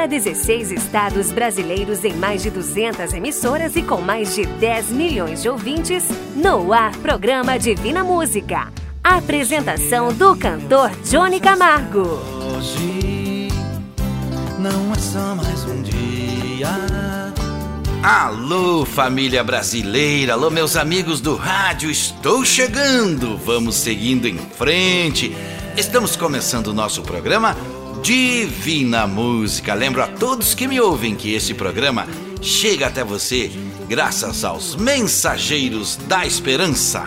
para 16 estados brasileiros em mais de 200 emissoras e com mais de 10 milhões de ouvintes, no ar programa Divina Música. Apresentação do cantor Johnny Camargo. Hoje não é só mais um dia. Alô, família brasileira, alô, meus amigos do rádio, estou chegando. Vamos seguindo em frente. Estamos começando o nosso programa Divina Música. Lembro a todos que me ouvem que esse programa chega até você graças aos mensageiros da esperança.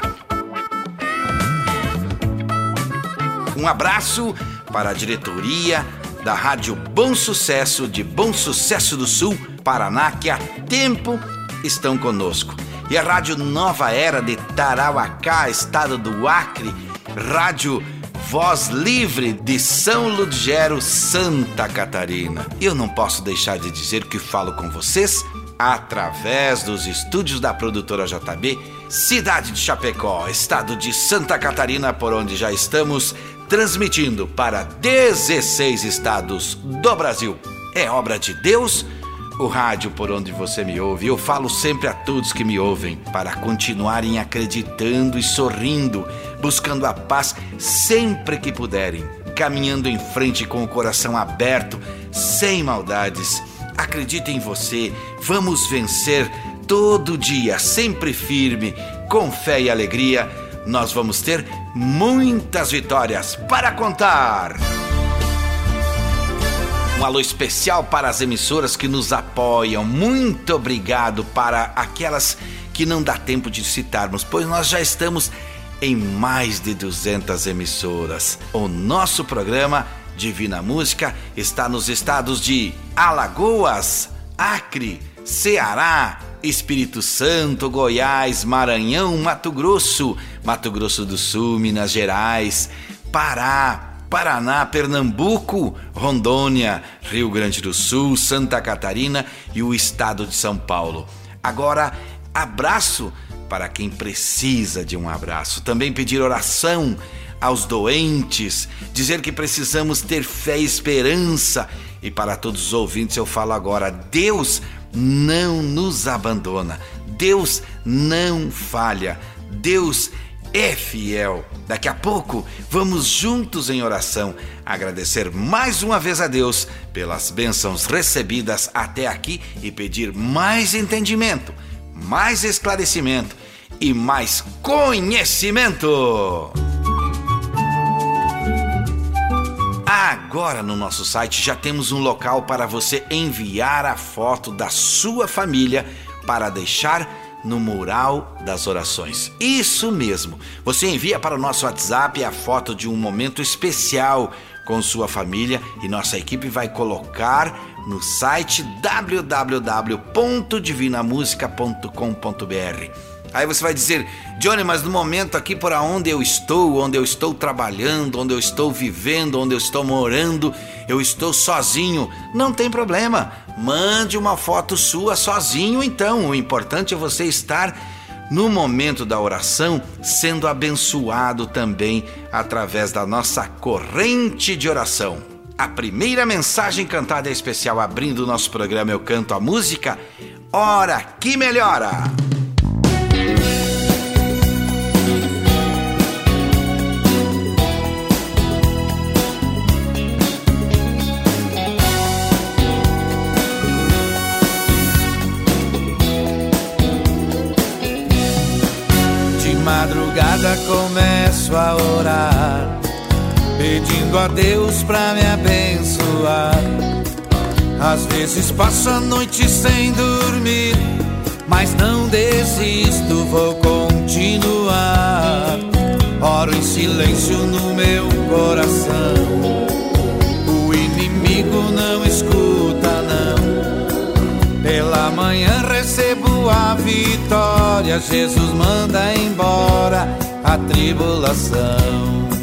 Um abraço para a diretoria da Rádio Bom Sucesso de Bom Sucesso do Sul, Paraná, que há tempo estão conosco. E a Rádio Nova Era de Tarauacá, estado do Acre, Rádio Voz Livre de São Ludgero, Santa Catarina. Eu não posso deixar de dizer que falo com vocês através dos estúdios da produtora JB, cidade de Chapecó, estado de Santa Catarina, por onde já estamos transmitindo para 16 estados do Brasil. É obra de Deus o rádio por onde você me ouve. Eu falo sempre a todos que me ouvem para continuarem acreditando e sorrindo, buscando a paz sempre que puderem, caminhando em frente com o coração aberto, sem maldades. Acredite em você, vamos vencer todo dia, sempre firme, com fé e alegria. Nós vamos ter muitas vitórias para contar. Um alô especial para as emissoras que nos apoiam. Muito obrigado para aquelas que não dá tempo de citarmos, pois nós já estamos em mais de 200 emissoras. O nosso programa Divina Música está nos estados de Alagoas, Acre, Ceará, Espírito Santo, Goiás, Maranhão, Mato Grosso, Mato Grosso do Sul, Minas Gerais, Pará, Paraná, Pernambuco, Rondônia, Rio Grande do Sul, Santa Catarina e o estado de São Paulo. Agora, abraço para quem precisa de um abraço. Também pedir oração aos doentes, dizer que precisamos ter fé e esperança. E para todos os ouvintes eu falo agora: Deus não nos abandona, Deus não falha, Deus é fiel. Daqui a pouco vamos juntos em oração agradecer mais uma vez a Deus pelas bênçãos recebidas até aqui e pedir mais entendimento, mais esclarecimento e mais conhecimento. Agora no nosso site já temos um local para você enviar a foto da sua família para deixar no mural das orações. Isso mesmo. Você envia para o nosso WhatsApp a foto de um momento especial com sua família e nossa equipe vai colocar no site www.divinamusica.com.br. Aí você vai dizer, Johnny, mas no momento aqui por onde eu estou, onde eu estou trabalhando, onde eu estou vivendo, onde eu estou morando, eu estou sozinho. Não tem problema. Mande uma foto sua sozinho então. O importante é você estar no momento da oração sendo abençoado também através da nossa corrente de oração. A primeira mensagem cantada é especial abrindo o nosso programa Eu Canto a Música. Ora que melhora! Madrugada começo a orar, pedindo a Deus pra me abençoar. Às vezes passo a noite sem dormir, mas não desisto, vou continuar. Oro em silêncio no meu coração, o inimigo não escuta, não. Pela manhã recebo a vitória, Jesus manda embora a tribulação.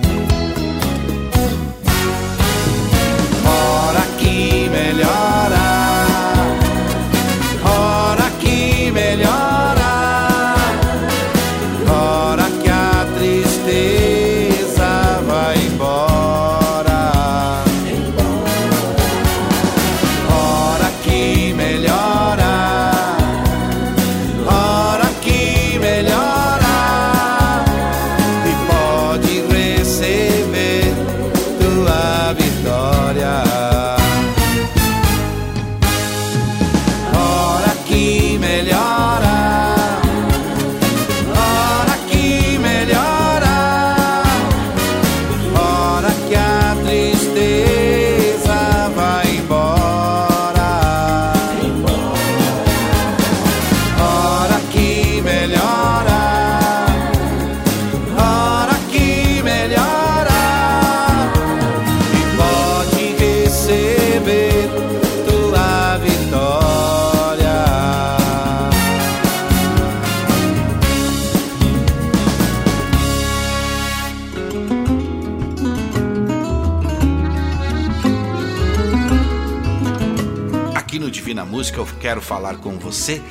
Falar com você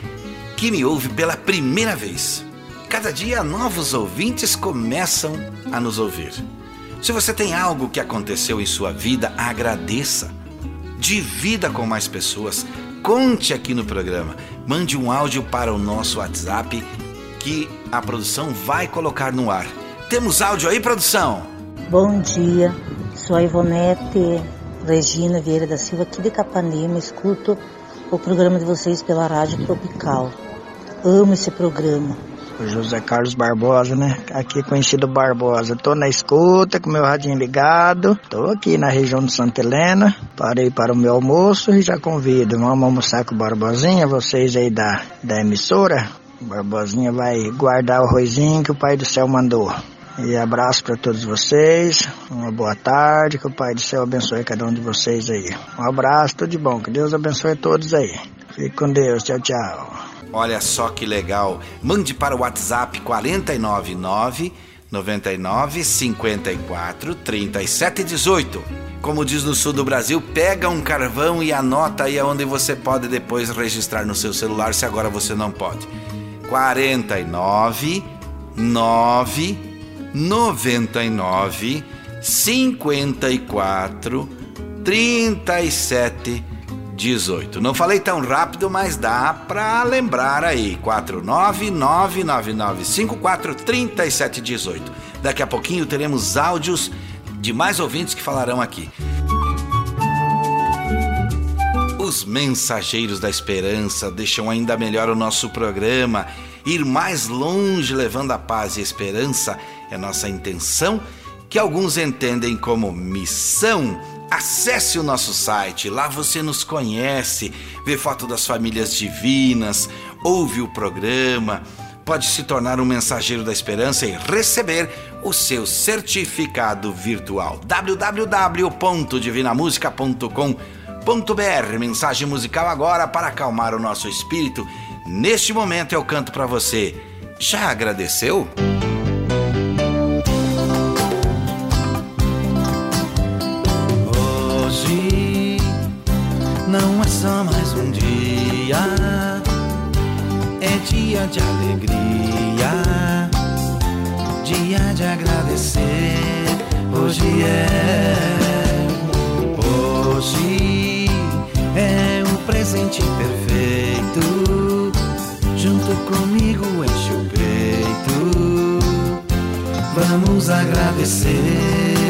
que me ouve pela primeira vez. Cada dia novos ouvintes começam a nos ouvir. Se você tem algo que aconteceu em sua vida, agradeça. Divida com mais pessoas. Conte aqui no programa. Mande um áudio para o nosso WhatsApp que a produção vai colocar no ar. Temos áudio aí, produção? Bom dia, sou a Ivonete Regina Vieira da Silva, aqui de Capanema. Escuto o programa de vocês pela Rádio Tropical. Amo esse programa. O José Carlos Barbosa, né? Aqui conhecido Barbosa. Tô na escuta com meu radinho ligado. Tô aqui na região de Santa Helena. Parei para o meu almoço e já convido. Vamos almoçar com o Barbosinha, vocês aí da, da emissora. O Barbosinha vai guardar o arrozinho que o Pai do Céu mandou. E abraço para todos vocês. Uma boa tarde. Que o Pai do Céu abençoe cada um de vocês aí. Um abraço, tudo de bom. Que Deus abençoe todos aí. Fique com Deus. Tchau, tchau. Olha só que legal. Mande para o WhatsApp 499 99 54 37 18. Como diz no sul do Brasil, pega um carvão e anota aí aonde você pode depois registrar no seu celular se agora você não pode. 49 9 99 54 37 18. Não falei tão rápido, mas dá para lembrar aí. 49999543718. Daqui a pouquinho teremos áudios de mais ouvintes que falarão aqui. Os mensageiros da esperança deixam ainda melhor o nosso programa, ir mais longe levando a paz e esperança é nossa intenção, que alguns entendem como missão. Acesse o nosso site, lá você nos conhece, vê foto das famílias divinas, ouve o programa, pode se tornar um mensageiro da esperança e receber o seu certificado virtual. www.divinamusica.com.br Mensagem musical agora para acalmar o nosso espírito. Neste momento eu canto para você. Já agradeceu? Dia de alegria, dia de agradecer. Hoje é, hoje é um presente perfeito. Junto comigo enche o peito, vamos agradecer.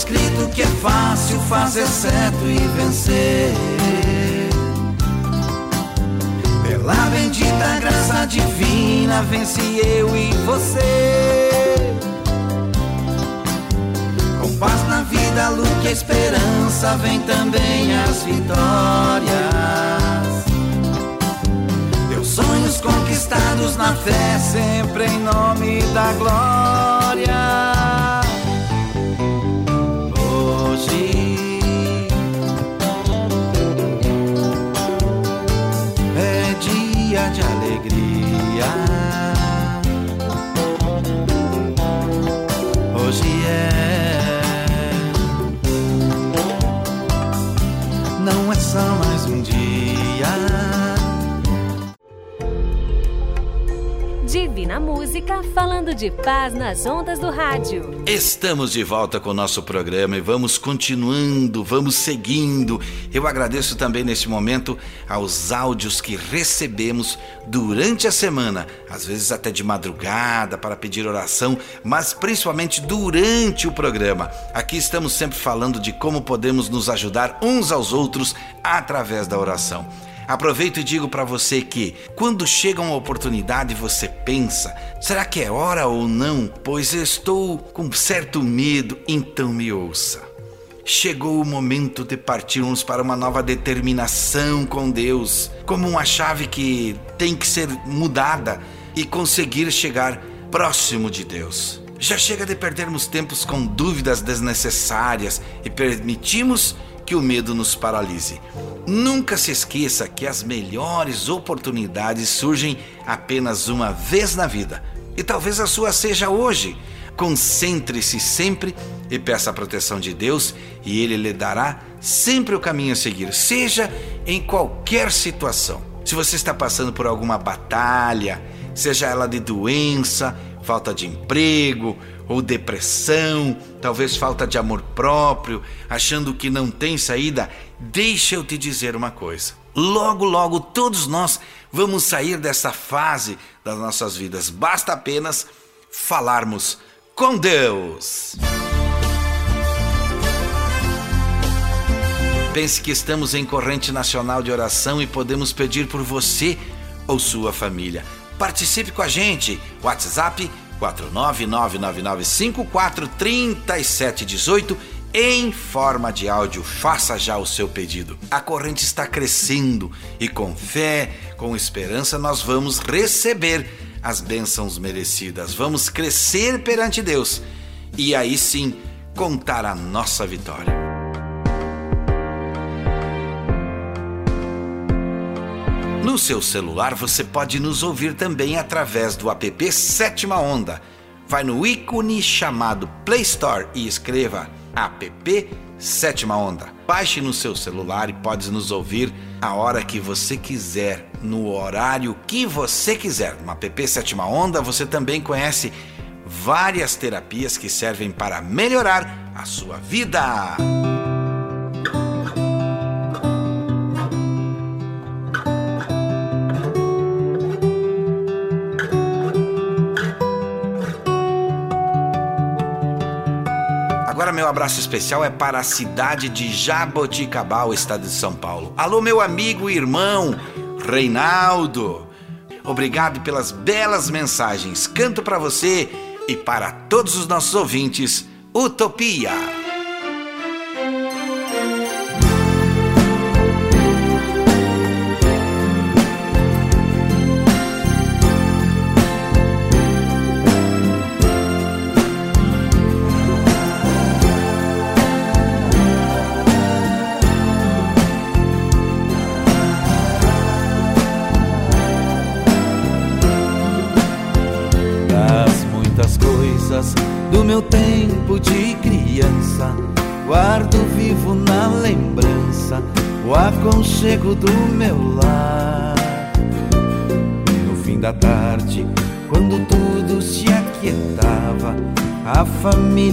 Escrito que é fácil fazer certo e vencer. Pela bendita graça divina, vence eu e você. Com paz na vida, luz e esperança, vem também as vitórias. Teus sonhos conquistados na fé, sempre em nome da glória. Música, falando de paz nas ondas do rádio. Estamos de volta com o nosso programa e vamos continuando, vamos seguindo. Eu agradeço também neste momento aos áudios que recebemos durante a semana, às vezes até de madrugada para pedir oração, mas principalmente durante o programa. Aqui estamos sempre falando de como podemos nos ajudar uns aos outros através da oração. Aproveito e digo para você que, quando chega uma oportunidade, você pensa: será que é hora ou não? Pois estou com certo medo, então me ouça. Chegou o momento de partirmos para uma nova determinação com Deus, como uma chave que tem que ser mudada e conseguir chegar próximo de Deus. Já chega de perdermos tempos com dúvidas desnecessárias e permitimos que o medo nos paralise. Nunca se esqueça que as melhores oportunidades surgem apenas uma vez na vida. E talvez a sua seja hoje. Concentre-se sempre e peça a proteção de Deus, e Ele lhe dará sempre o caminho a seguir, seja em qualquer situação. Se você está passando por alguma batalha, seja ela de doença, falta de emprego ou depressão, talvez falta de amor próprio, achando que não tem saída, deixa eu te dizer uma coisa. Logo, logo, todos nós vamos sair dessa fase das nossas vidas. Basta apenas falarmos com Deus. Pense que estamos em corrente nacional de oração e podemos pedir por você ou sua família. Participe com a gente. WhatsApp 49999543718 em forma de áudio. Faça já o seu pedido. A corrente está crescendo e com fé, com esperança, nós vamos receber as bênçãos merecidas. Vamos crescer perante Deus e aí sim contar a nossa vitória. No seu celular você pode nos ouvir também através do app Sétima Onda. Vai no ícone chamado Play Store e escreva app Sétima Onda. Baixe no seu celular e pode nos ouvir a hora que você quiser, no horário que você quiser. No app Sétima Onda você também conhece várias terapias que servem para melhorar a sua vida. Abraço especial é para a cidade de Jaboticabal, estado de São Paulo. Alô, meu amigo e irmão Reinaldo. Obrigado pelas belas mensagens. Canto para você e para todos os nossos ouvintes. Utopia.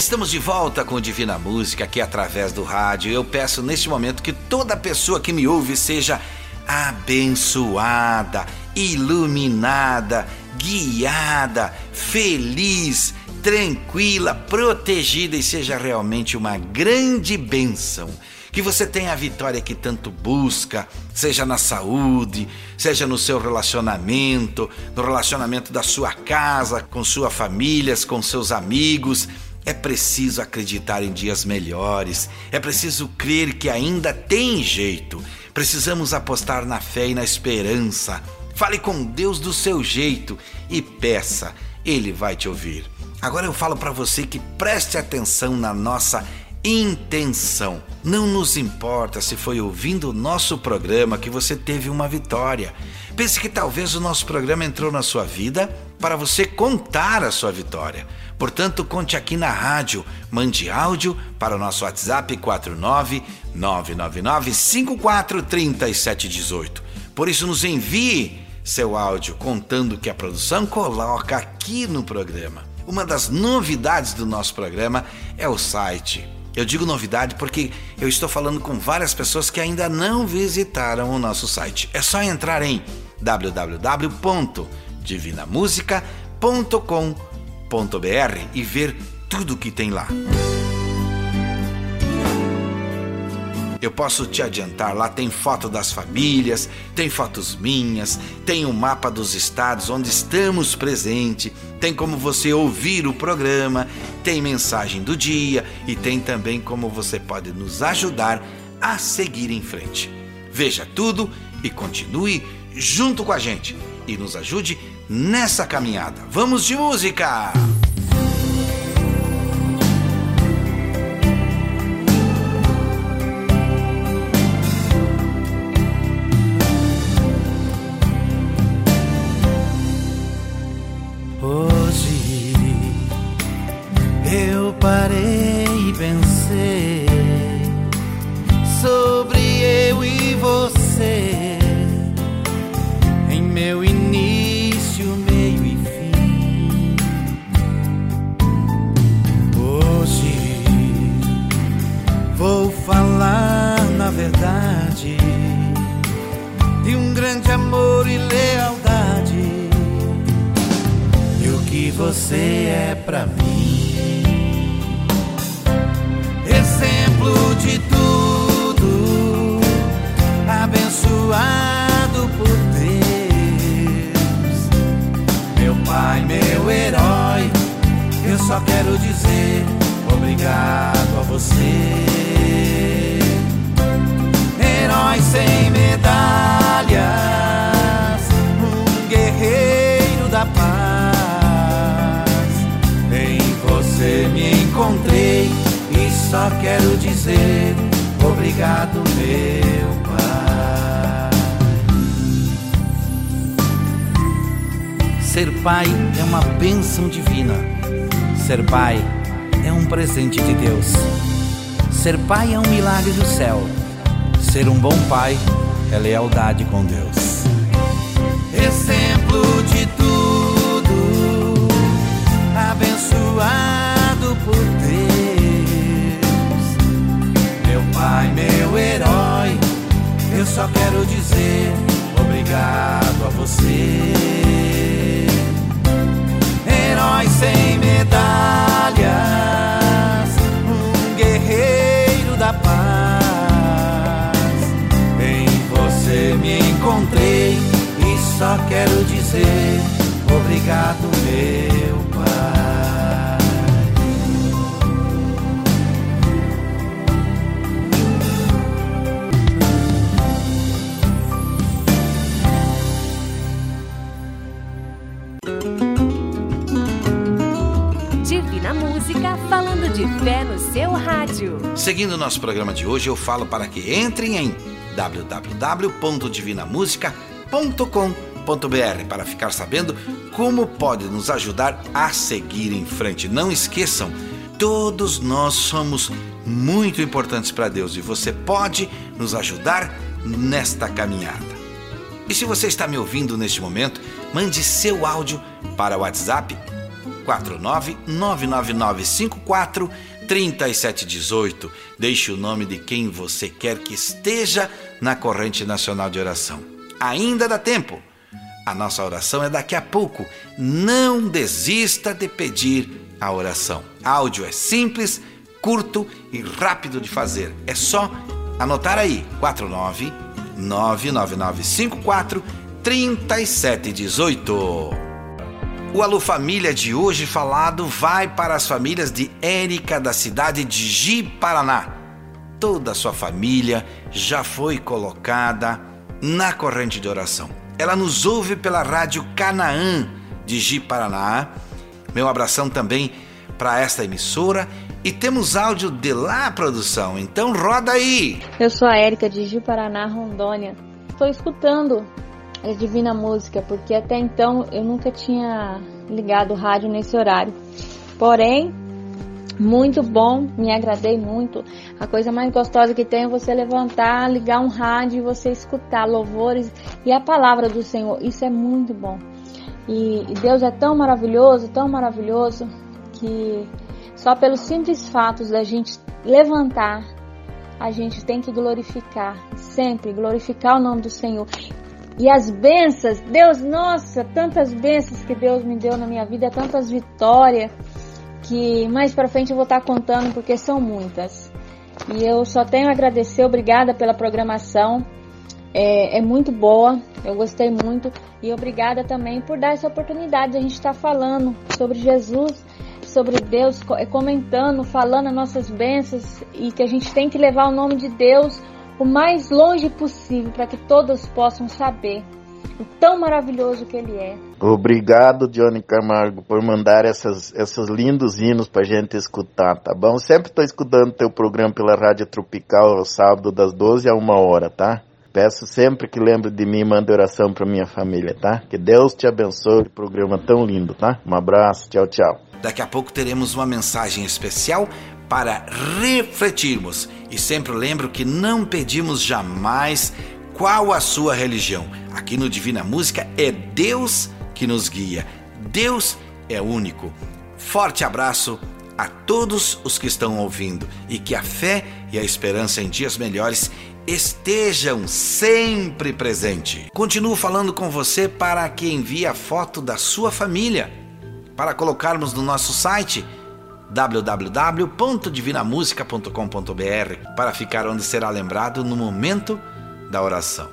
Estamos de volta com Divina Música aqui através do rádio. Eu peço neste momento que toda pessoa que me ouve seja abençoada, iluminada, guiada, feliz, tranquila, protegida e seja realmente uma grande bênção. Que você tenha a vitória que tanto busca, seja na saúde, seja no seu relacionamento, no relacionamento da sua casa, com sua família, com seus amigos é preciso acreditar em dias melhores, é preciso crer que ainda tem jeito. Precisamos apostar na fé e na esperança. Fale com Deus do seu jeito e peça, Ele vai te ouvir. Agora eu falo para você que preste atenção na nossa intenção. Não nos importa se foi ouvindo o nosso programa que você teve uma vitória. Pense que talvez o nosso programa entrou na sua vida para você contar a sua vitória. Portanto, conte aqui na rádio, mande áudio para o nosso WhatsApp 49999543718. Por isso, nos envie seu áudio contando que a produção coloca aqui no programa. Uma das novidades do nosso programa é o site Eu digo novidade porque eu estou falando com várias pessoas que ainda não visitaram o nosso site. É só entrar em www.divinamusica.com.br e ver tudo que tem lá. Eu posso te adiantar, lá tem foto das famílias, tem fotos minhas, tem o um mapa dos estados onde estamos presentes, tem como você ouvir o programa, tem mensagem do dia e tem também como você pode nos ajudar a seguir em frente. Veja tudo e continue junto com a gente e nos ajude nessa caminhada. Vamos de música! Ser presente de Deus. Ser pai é um milagre do céu. Ser um bom pai é lealdade com Deus. Exemplo de tudo, abençoado por Deus. Meu pai, meu herói, eu só quero dizer obrigado a você herói sem medalhas, só quero dizer obrigado, meu pai. de fé no seu rádio. Seguindo o nosso programa de hoje, eu falo para que entrem em www.divinamusica.com.br para ficar sabendo como pode nos ajudar a seguir em frente. Não esqueçam, todos nós somos muito importantes para Deus e você pode nos ajudar nesta caminhada. E se você está me ouvindo neste momento, mande seu áudio para o WhatsApp 4999954 3718. Deixe o nome de quem você quer que esteja na corrente nacional de oração. Ainda dá tempo. A nossa oração é daqui a pouco. Não desista de pedir a oração. Áudio é simples, curto e rápido de fazer. É só anotar aí: 49 99954 3718. O Alô Família de hoje falado vai para as famílias de Érica da cidade de Ji, Paraná. Toda a sua família já foi colocada na corrente de oração. Ela nos ouve pela rádio Canaã de Ji, Paraná. Meu abração também para esta emissora e temos áudio de lá, produção. Então roda aí. Eu sou a Érica de Ji, Paraná, Rondônia. Estou escutando é Divina Música, porque até então eu nunca tinha ligado o rádio nesse horário. Porém, muito bom, me agradei muito. A coisa mais gostosa que tem é você levantar, ligar um rádio e você escutar louvores e a palavra do Senhor. Isso é muito bom. E, Deus é tão maravilhoso, tão maravilhoso, que só pelos simples fatos da gente levantar, a gente tem que glorificar, sempre glorificar o nome do Senhor. E as bênçãos, Deus, nossa, tantas bênçãos que Deus me deu na minha vida, tantas vitórias, que mais para frente eu vou estar contando porque são muitas. E eu só tenho a agradecer, obrigada pela programação. É, é, muito boa, eu gostei muito e obrigada também por dar essa oportunidade de a gente estar falando sobre Jesus, sobre Deus, comentando, falando as nossas bênçãos e que a gente tem que levar o nome de Deus o mais longe possível para que todos possam saber o tão maravilhoso que ele é. Obrigado, Johnny Camargo, por mandar essas, esses lindos hinos para gente escutar, tá bom? Sempre estou escutando teu programa pela Rádio Tropical ao sábado das 12 a 1 hora, tá? Peço sempre que lembre de mim e mande oração para minha família, tá? Que Deus te abençoe, programa tão lindo, tá? Um abraço, tchau, tchau. Daqui a pouco teremos uma mensagem especial para refletirmos. E sempre lembro que não pedimos jamais qual a sua religião. Aqui no Divina Música é Deus que nos guia. Deus é único. Forte abraço a todos os que estão ouvindo e que a fé e a esperança em dias melhores estejam sempre presente. Continuo falando com você para que envie a foto da sua família para colocarmos no nosso site www.divinamusica.com.br para ficar onde será lembrado no momento da oração.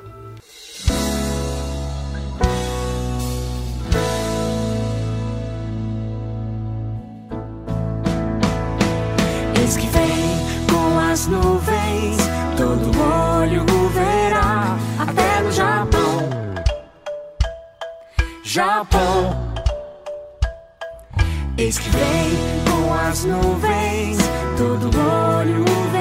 Eis que vem com as nuvens, todo olho verá, até no Japão. Japão. Eis que vem com as nuvens, todo olho verá,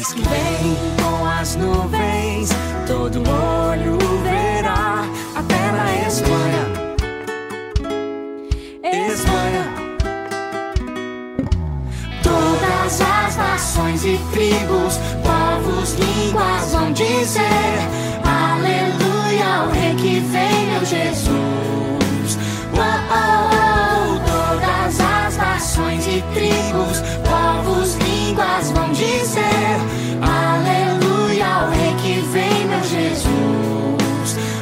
Que vem com as nuvens, todo olho verá, até na Espanha. Espanha. Todas as nações e tribos, povos, línguas vão dizer Aleluia ao Rei que vem, meu Jesus. Oh, oh, oh. Todas as nações e tribos, povos, línguas vão dizer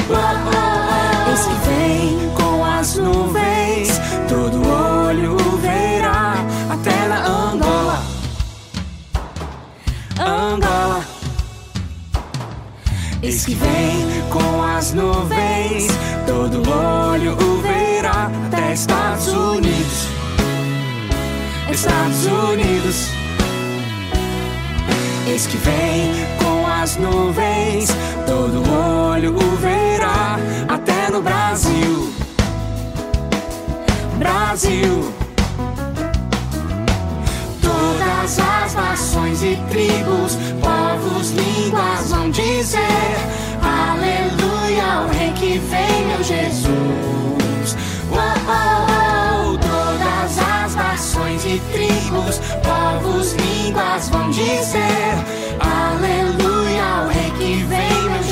Eis que vem com as nuvens, todo olho verá, até na Angola. Angola. Eis que vem com as nuvens, todo olho verá, até Estados Unidos. Estados Unidos. Eis que vem com as nuvens, todo olho verá, Aleluia ao Rei que vem, meu Jesus. Oh, oh, oh. Todas as nações e tribos, povos, línguas vão dizer Aleluia ao Rei que vem, meu Jesus.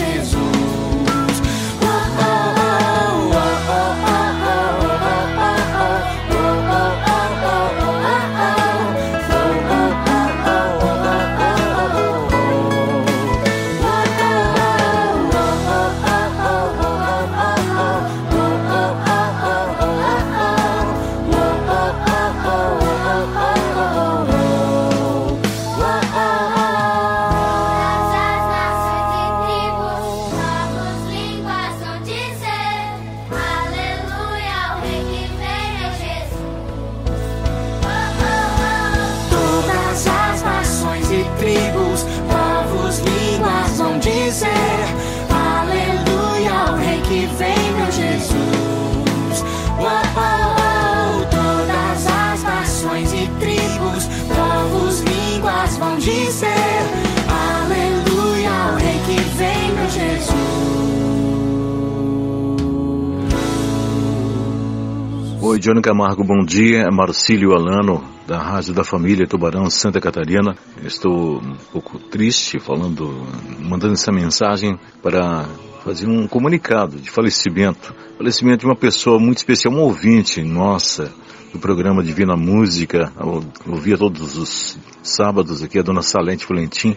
Oi, Johnny Camargo, bom dia. Marcílio Alano, da Rádio da Família Tubarão, Santa Catarina. Estou um pouco triste falando, mandando essa mensagem para fazer um comunicado de falecimento. Falecimento de uma pessoa muito especial, um ouvinte nossa do programa Divina Música. Eu ouvia todos os sábados aqui a dona Salente Valentim.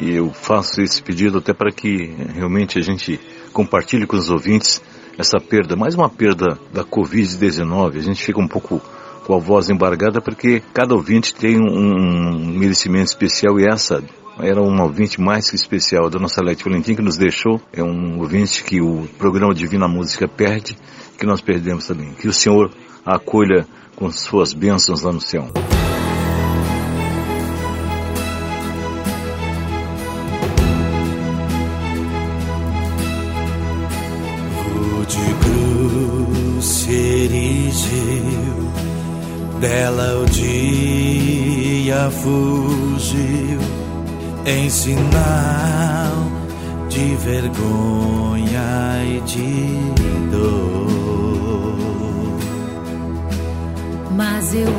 E eu faço esse pedido até para que realmente a gente compartilhe com os ouvintes essa perda, mais uma perda da Covid-19. A gente fica um pouco com a voz embargada porque cada ouvinte tem um, merecimento especial e essa era um ouvinte mais que especial da nossa Lete Valentim que nos deixou. É um ouvinte que o programa Divina Música perde, que nós perdemos também. Que o Senhor acolha com suas bênçãos lá no céu. Dela o dia fugiu em sinal de vergonha e de dor. Mas eu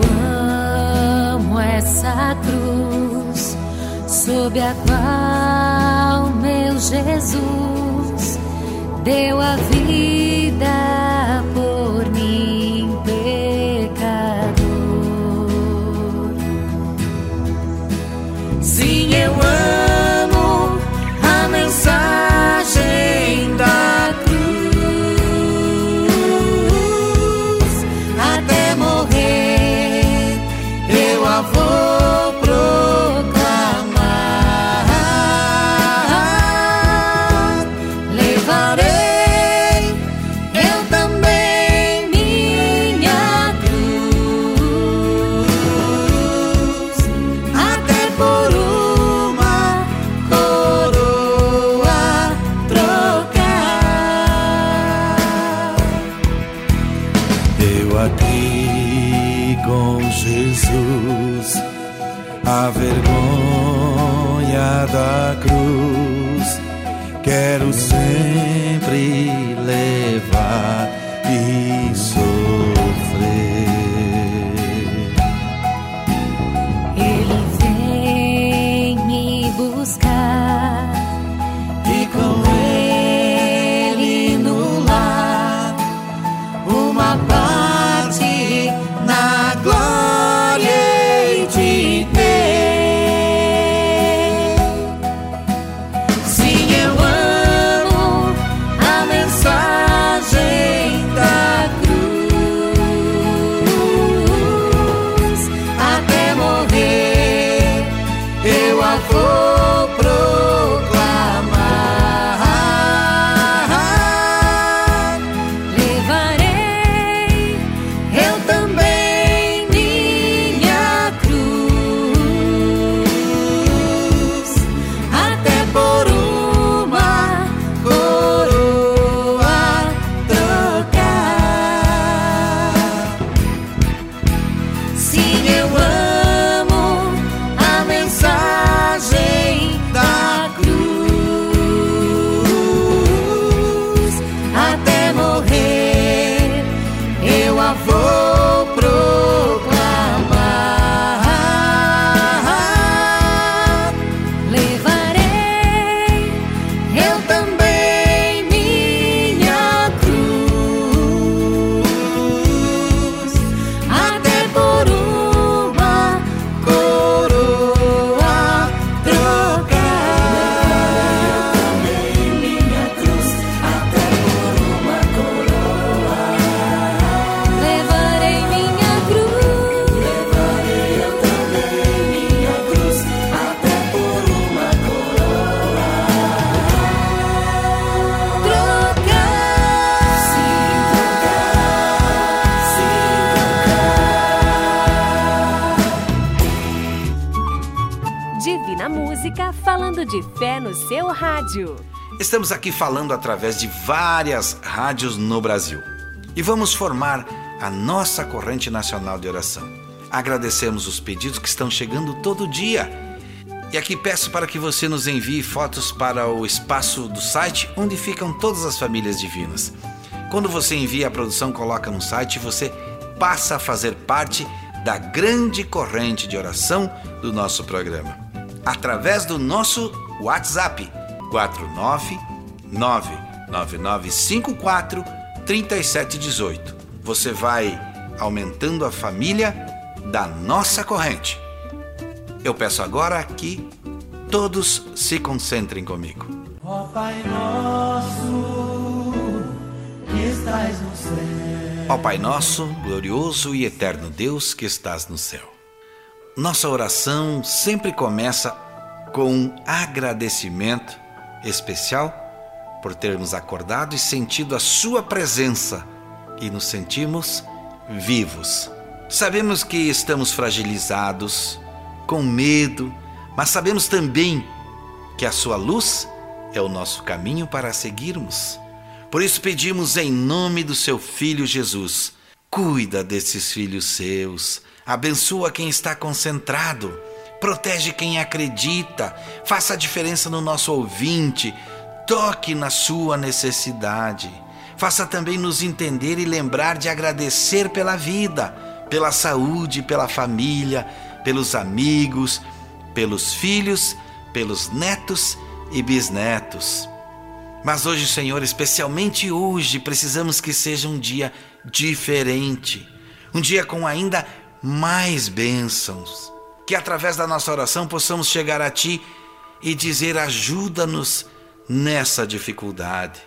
amo essa cruz sob a qual meu Jesus deu a vida De fé no seu rádio. Estamos aqui falando através de várias rádios no Brasil. E vamos formar a nossa corrente nacional de oração. Agradecemos os pedidos que estão chegando todo dia. E aqui peço para que você nos envie fotos para o espaço do site onde ficam todas as famílias divinas. Quando você envia, a produção coloca no site você passa a fazer parte da grande corrente de oração do nosso programa. Através do nosso WhatsApp 49 99954 3718. Você vai aumentando a família da nossa corrente. Eu peço agora que todos se concentrem comigo. Ó Pai nosso, que estás no céu. Ó Pai nosso, glorioso e eterno Deus que estás no céu. Nossa oração sempre começa com um agradecimento especial por termos acordado e sentido a Sua presença e nos sentimos vivos. Sabemos que estamos fragilizados, com medo, mas sabemos também que a Sua luz é o nosso caminho para seguirmos. Por isso pedimos em nome do Seu Filho Jesus, cuida desses filhos seus, abençoa quem está concentrado, protege quem acredita, faça a diferença no nosso ouvinte, toque na sua necessidade. Faça também nos entender e lembrar de agradecer pela vida, pela saúde, pela família, pelos amigos, pelos filhos, pelos netos e bisnetos. Mas hoje, Senhor, especialmente hoje, precisamos que seja um dia diferente, um dia com ainda mais bênçãos. Que através da nossa oração possamos chegar a Ti e dizer: ajuda-nos nessa dificuldade.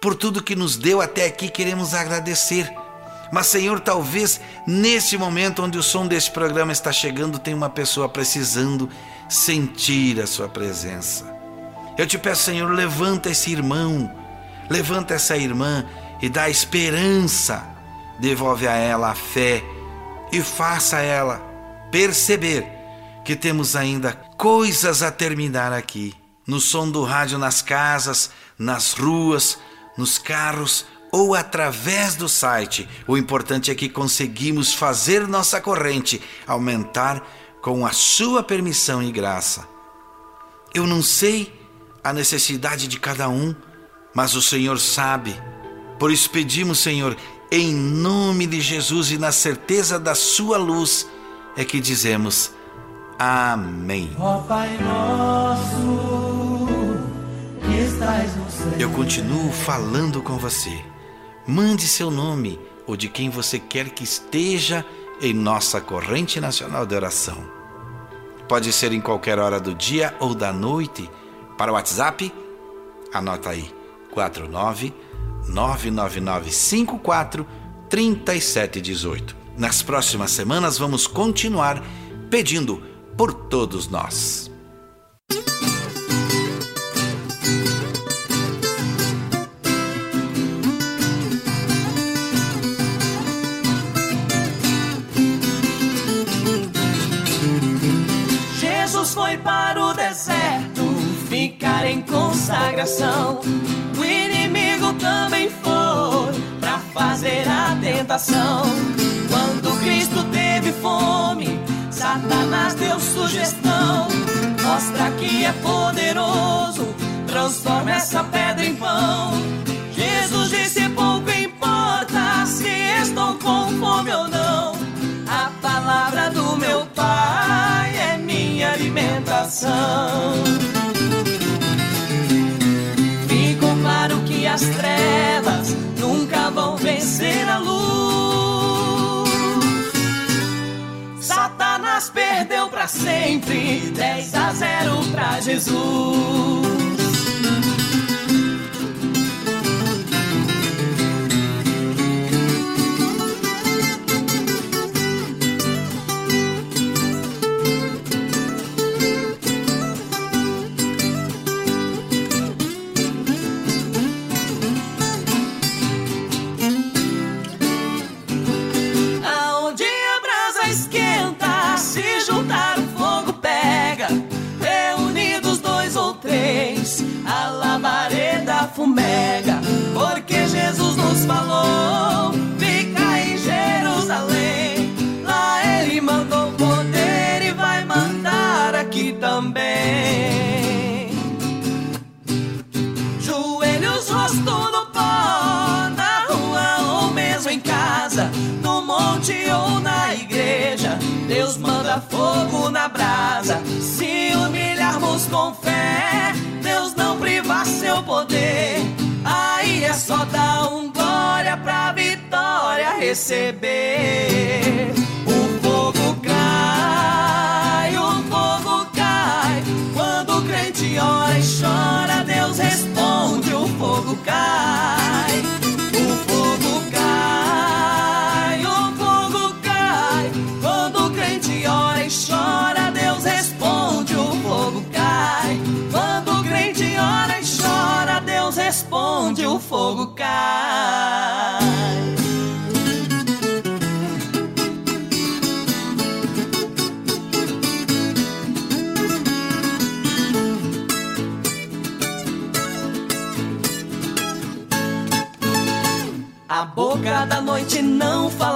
Por tudo que nos deu até aqui, queremos agradecer. Mas, Senhor, talvez nesse momento onde o som deste programa está chegando, tem uma pessoa precisando sentir a Sua presença. Eu te peço, Senhor, levanta esse irmão, levanta essa irmã e dá esperança, devolve a ela a fé e faça ela perceber que temos ainda coisas a terminar aqui. No som do rádio, nas casas, nas ruas, nos carros ou através do site. O importante é que conseguimos fazer nossa corrente aumentar com a sua permissão e graça. Eu não sei a necessidade de cada um, mas o Senhor sabe. Por isso pedimos, Senhor, em nome de Jesus e na certeza da Sua luz, é que dizemos Amém. Ó Pai nosso, que estás no céu. Eu continuo falando com você. Mande seu nome ou de quem você quer que esteja em nossa corrente nacional de oração. Pode ser em qualquer hora do dia ou da noite. Para o WhatsApp, anota aí: 49 99954 3718. Nas próximas semanas vamos continuar pedindo por todos nós. Jesus foi para o deserto ficar em consagração. Inimigo também foi para fazer a tentação. Quando Cristo teve fome, Satanás deu sugestão. Mostra que é poderoso, transforma essa pedra em pão. Jesus disse: pouco importa se estou com fome ou não. A palavra do meu Pai é minha alimentação. As trevas nunca vão vencer a luz. Satanás perdeu para sempre, 10 a 0 para Jesus. Fumega. Porque Jesus nos falou, fica em Jerusalém. Lá ele mandou poder e vai mandar aqui também. Joelhos, rosto no pó, na rua ou mesmo em casa, no monte ou na igreja. Deus manda fogo na brasa. Se humilharmos com fé, Seu poder. Só dá um glória pra vitória receber. O fogo cai, o fogo cai. Quando o crente ora e chora, Deus responde, o fogo cai.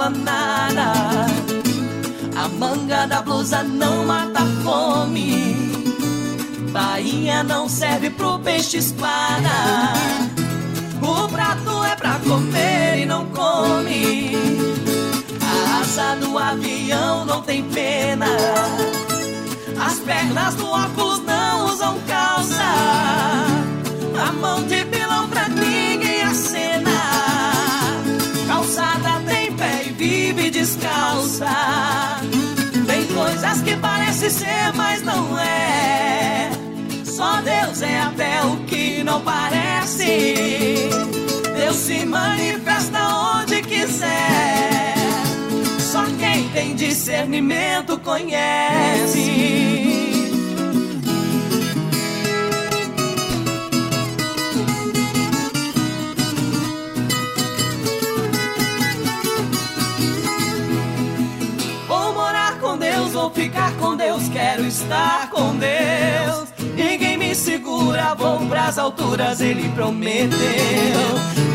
Nada. A manga da blusa não mata fome. Bahia não serve pro peixe espada. O prato é pra comer e não come. A asa do avião não tem pena. As pernas do óculos não usam calça. Descalça. Tem coisas que parecem ser, mas não é. Só Deus é até o que não parece. Deus se manifesta onde quiser. Só quem tem discernimento conhece. Estar com Deus. Ninguém me segura, vou pras alturas, ele prometeu.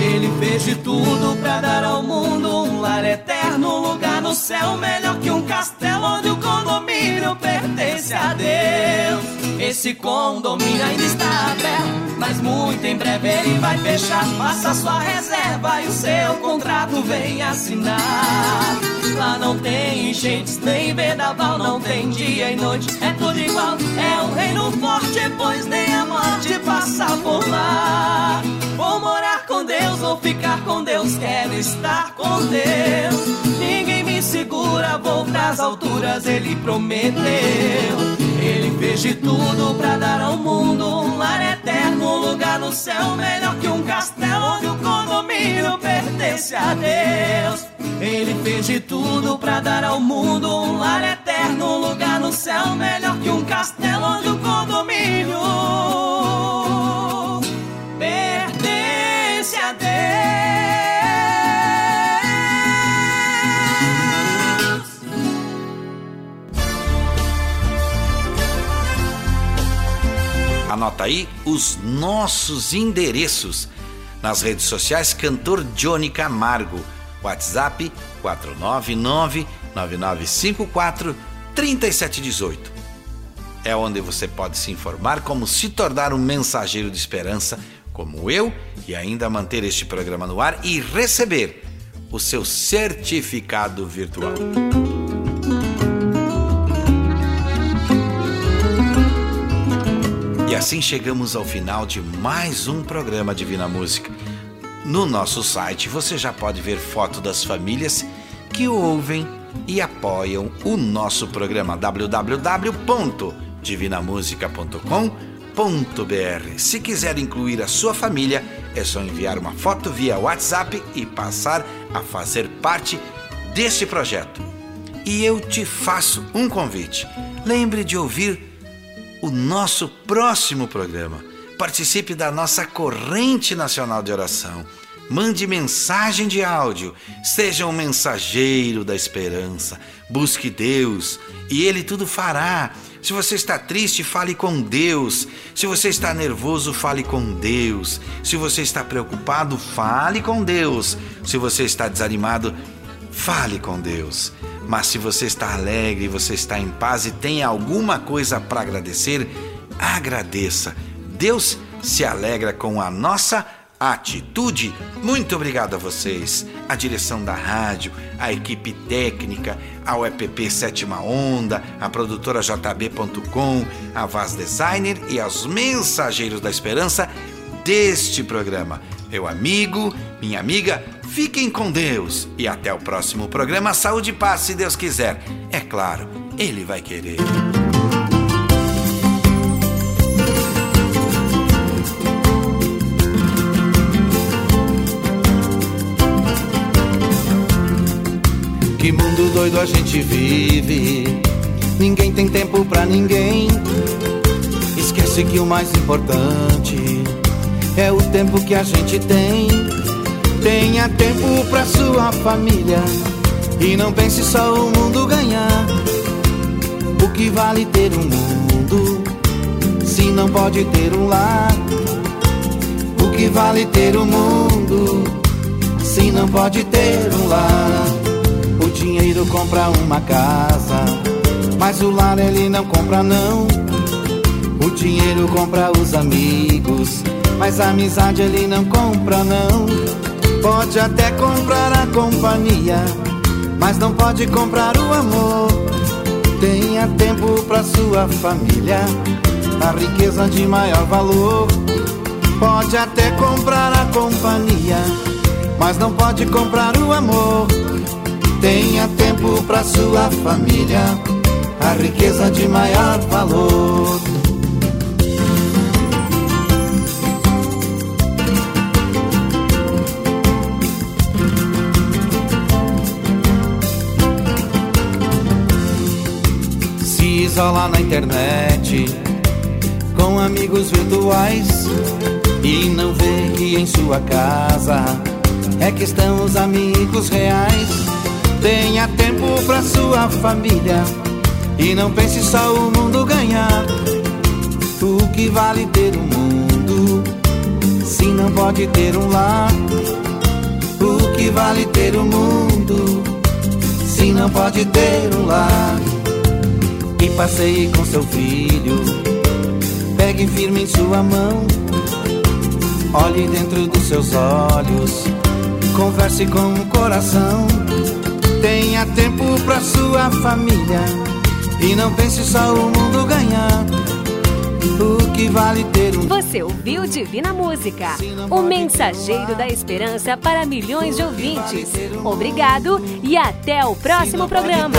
Ele fez de tudo pra dar ao mundo um lar eterno, um lugar no céu melhor que um castelo onde o condomínio pertence a Deus. Esse condomínio ainda está aberto, mas muito em breve ele vai fechar. Faça sua reserva e o seu contrato vem assinar. Lá não tem enchentes, nem vendaval, não tem dia e noite, é tudo igual. É um reino forte, pois nem a morte passa por lá. Vou morar com Deus, vou ficar com Deus, quero estar com Deus. Ninguém me segura, vou pras alturas, ele prometeu. Ele fez de tudo pra dar ao mundo um lar eterno, um lugar no céu melhor que um castelo onde o condomínio pertence a Deus. Ele fez de tudo pra dar ao mundo um lar eterno, um lugar no céu melhor que um castelo onde o condomínio pertence a Deus. Anota aí os nossos endereços. Nas redes sociais, cantor Johnny Camargo. WhatsApp 499-9954-3718. É onde você pode se informar como se tornar um mensageiro de esperança, como eu, e ainda manter este programa no ar e receber o seu certificado virtual. Assim chegamos ao final de mais um programa Divina Música. No nosso site você já pode ver foto das famílias que ouvem e apoiam o nosso programa www.divinamusica.com.br. Se quiser incluir a sua família, é só enviar uma foto via WhatsApp e passar a fazer parte deste projeto. E eu te faço um convite. Lembre de ouvir o nosso próximo programa. Participe da nossa corrente nacional de oração. Mande mensagem de áudio. Seja um mensageiro da esperança. Busque Deus e Ele tudo fará. Se você está triste, fale com Deus. Se você está nervoso, fale com Deus. Se você está preocupado, fale com Deus. Se você está desanimado, fale com Deus. Mas se você está alegre, você está em paz e tem alguma coisa para agradecer, agradeça. Deus se alegra com a nossa atitude. Muito obrigado a vocês, a direção da rádio, a equipe técnica, ao EPP Sétima Onda, a produtora JB.com, a Vaz Designer e aos mensageiros da esperança deste programa. Meu amigo, minha amiga, fiquem com Deus e até o próximo programa Saúde e Paz, se Deus quiser. É claro, Ele vai querer. Que mundo doido a gente vive. Ninguém tem tempo pra ninguém. Esquece que o mais importante é o tempo que a gente tem. Tenha tempo pra sua família. E não pense só o mundo ganhar. O que vale ter um mundo se não pode ter um lar? O que vale ter um mundo se não pode ter um lar? O dinheiro compra uma casa, mas o lar ele não compra não. O dinheiro compra os amigos, mas a amizade ele não compra não. Pode até comprar a companhia, mas não pode comprar o amor. Tenha tempo pra sua família, a riqueza de maior valor. Pode até comprar a companhia, mas não pode comprar o amor. Tenha tempo pra sua família, a riqueza de maior valor. Se isola na internet com amigos virtuais e não vê que em sua casa é que estão os amigos reais. Tenha tempo pra sua família e não pense só o mundo ganhar. O que vale ter um mundo se não pode ter um lar? O que vale ter um mundo se não pode ter um lar? Passeie com seu filho, pegue firme em sua mão, olhe dentro dos seus olhos, converse com o coração. Tenha tempo pra sua família e não pense só o mundo ganhar. O que vale ter um. Você ouviu Divina Música, o mensageiro da esperança para milhões de ouvintes. Obrigado e até o próximo programa.